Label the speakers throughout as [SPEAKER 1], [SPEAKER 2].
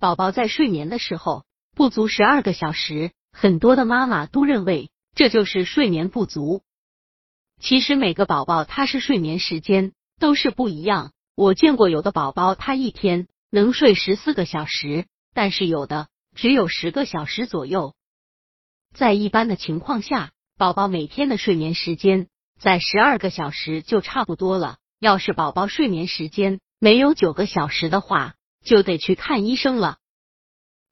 [SPEAKER 1] 宝宝在睡眠的时候不足十二个小时，很多的妈妈都认为这就是睡眠不足。其实每个宝宝他是睡眠时间都是不一样。我见过有的宝宝他一天能睡十四个小时，但是有的只有十个小时左右。在一般的情况下，宝宝每天的睡眠时间在十二个小时就差不多了。要是宝宝睡眠时间没有九个小时的话，就得去看医生了。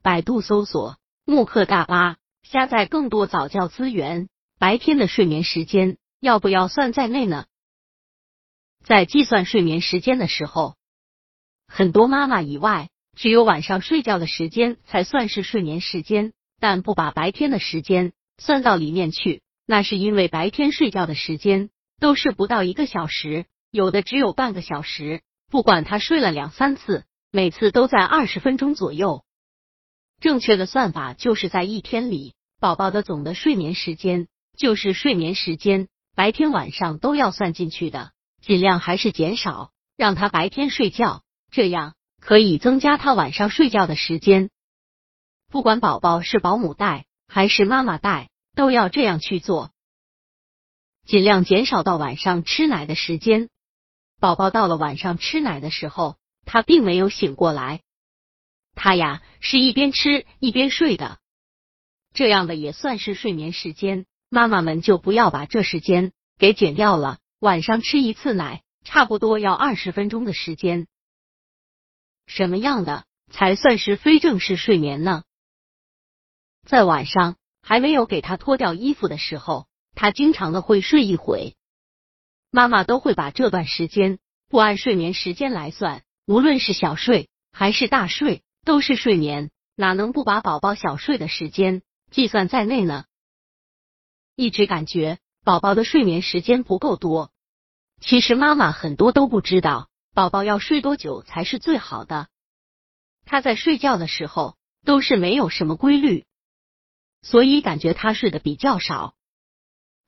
[SPEAKER 1] 百度搜索慕课大巴，下载更多早教资源。白天的睡眠时间要不要算在内呢？在计算睡眠时间的时候，很多妈妈以外，只有晚上睡觉的时间才算是睡眠时间，但不把白天的时间算到里面去。那是因为白天睡觉的时间都是不到一个小时，有的只有半个小时。不管他睡了两三次。每次都在二十分钟左右。正确的算法就是在一天里，宝宝的总的睡眠时间就是睡眠时间，白天晚上都要算进去的。尽量还是减少，让他白天睡觉，这样可以增加他晚上睡觉的时间。不管宝宝是保姆带还是妈妈带，都要这样去做，尽量减少到晚上吃奶的时间。宝宝到了晚上吃奶的时候。他并没有醒过来，他呀是一边吃一边睡的，这样的也算是睡眠时间。妈妈们就不要把这时间给减掉了。晚上吃一次奶，差不多要二十分钟的时间。什么样的才算是非正式睡眠呢？在晚上还没有给他脱掉衣服的时候，他经常的会睡一会，妈妈都会把这段时间不按睡眠时间来算。无论是小睡还是大睡，都是睡眠，哪能不把宝宝小睡的时间计算在内呢？一直感觉宝宝的睡眠时间不够多，其实妈妈很多都不知道宝宝要睡多久才是最好的。他在睡觉的时候都是没有什么规律，所以感觉他睡得比较少。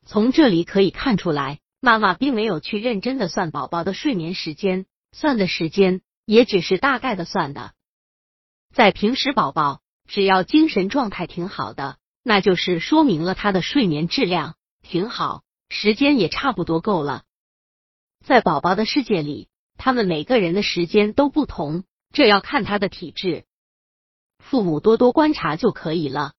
[SPEAKER 1] 从这里可以看出来，妈妈并没有去认真的算宝宝的睡眠时间，算的时间。也只是大概的算的，在平时宝宝只要精神状态挺好的，那就是说明了他的睡眠质量挺好，时间也差不多够了。在宝宝的世界里，他们每个人的时间都不同，这要看他的体质，父母多多观察就可以了。